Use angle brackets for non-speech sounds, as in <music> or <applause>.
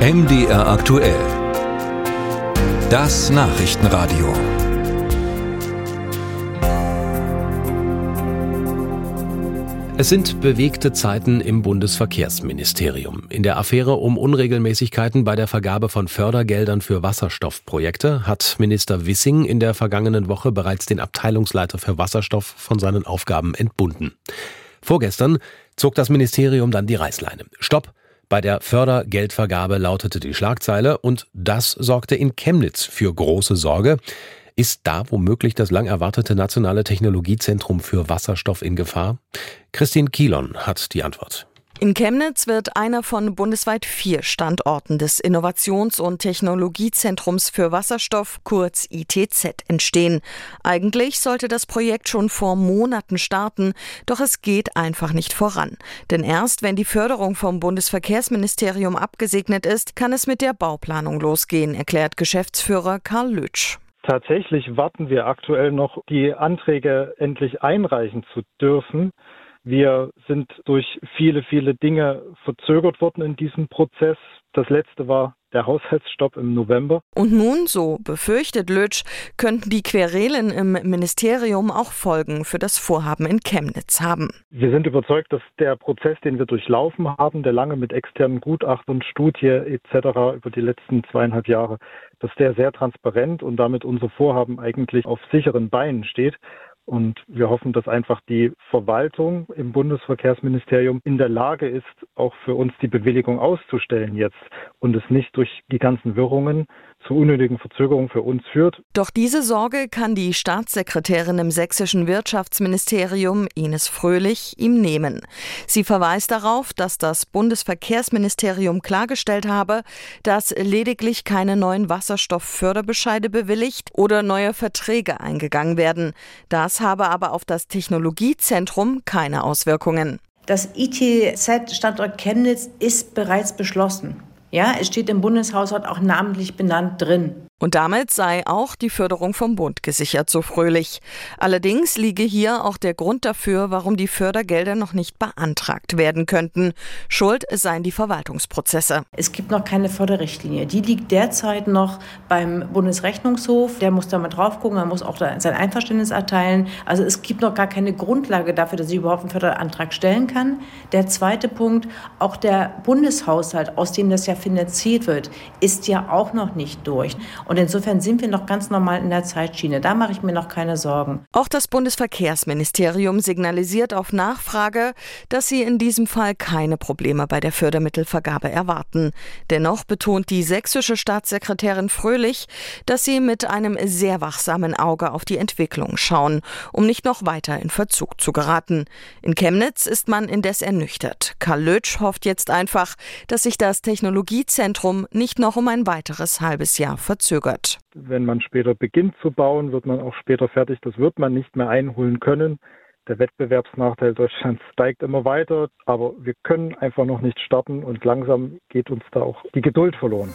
MDR aktuell. Das Nachrichtenradio. Es sind bewegte Zeiten im Bundesverkehrsministerium. In der Affäre um Unregelmäßigkeiten bei der Vergabe von Fördergeldern für Wasserstoffprojekte hat Minister Wissing in der vergangenen Woche bereits den Abteilungsleiter für Wasserstoff von seinen Aufgaben entbunden. Vorgestern zog das Ministerium dann die Reißleine. Stopp! Bei der Fördergeldvergabe lautete die Schlagzeile und das sorgte in Chemnitz für große Sorge. Ist da womöglich das lang erwartete nationale Technologiezentrum für Wasserstoff in Gefahr? Christine Kielon hat die Antwort. In Chemnitz wird einer von bundesweit vier Standorten des Innovations- und Technologiezentrums für Wasserstoff, kurz ITZ, entstehen. Eigentlich sollte das Projekt schon vor Monaten starten, doch es geht einfach nicht voran. Denn erst wenn die Förderung vom Bundesverkehrsministerium abgesegnet ist, kann es mit der Bauplanung losgehen, erklärt Geschäftsführer Karl Lütsch. Tatsächlich warten wir aktuell noch, die Anträge endlich einreichen zu dürfen. Wir sind durch viele, viele Dinge verzögert worden in diesem Prozess. Das letzte war der Haushaltsstopp im November. Und nun, so befürchtet Lötsch, könnten die Querelen im Ministerium auch Folgen für das Vorhaben in Chemnitz haben. Wir sind überzeugt, dass der Prozess, den wir durchlaufen haben, der lange mit externen Gutachtern, Studie etc. über die letzten zweieinhalb Jahre, dass der sehr transparent und damit unser Vorhaben eigentlich auf sicheren Beinen steht. Und wir hoffen, dass einfach die Verwaltung im Bundesverkehrsministerium in der Lage ist, auch für uns die Bewilligung auszustellen jetzt und es nicht durch die ganzen Wirrungen zu unnötigen Verzögerungen für uns führt. Doch diese Sorge kann die Staatssekretärin im sächsischen Wirtschaftsministerium Ines Fröhlich ihm nehmen. Sie verweist darauf, dass das Bundesverkehrsministerium klargestellt habe, dass lediglich keine neuen Wasserstoffförderbescheide bewilligt oder neue Verträge eingegangen werden. Das habe aber auf das Technologiezentrum keine Auswirkungen. Das ITZ-Standort Chemnitz ist bereits beschlossen. Ja, es steht im Bundeshaushalt auch namentlich benannt drin. Und damit sei auch die Förderung vom Bund gesichert, so fröhlich. Allerdings liege hier auch der Grund dafür, warum die Fördergelder noch nicht beantragt werden könnten. Schuld seien die Verwaltungsprozesse. Es gibt noch keine Förderrichtlinie. Die liegt derzeit noch beim Bundesrechnungshof. Der muss da mal drauf gucken, er muss auch sein Einverständnis erteilen. Also es gibt noch gar keine Grundlage dafür, dass ich überhaupt einen Förderantrag stellen kann. Der zweite Punkt, auch der Bundeshaushalt, aus dem das ja finanziert wird, ist ja auch noch nicht durch. Und insofern sind wir noch ganz normal in der Zeitschiene. Da mache ich mir noch keine Sorgen. Auch das Bundesverkehrsministerium signalisiert auf Nachfrage, dass sie in diesem Fall keine Probleme bei der Fördermittelvergabe erwarten. Dennoch betont die sächsische Staatssekretärin Fröhlich, dass sie mit einem sehr wachsamen Auge auf die Entwicklung schauen, um nicht noch weiter in Verzug zu geraten. In Chemnitz ist man indes ernüchtert. Karl Lötsch hofft jetzt einfach, dass sich das Technologiezentrum nicht noch um ein weiteres halbes Jahr verzögert verzögert. Wenn man später beginnt zu bauen, wird man auch später fertig. Das wird man nicht mehr einholen können. Der Wettbewerbsnachteil Deutschlands <laughs> steigt immer weiter, aber wir können einfach noch nicht starten und langsam geht uns da auch die Geduld verloren.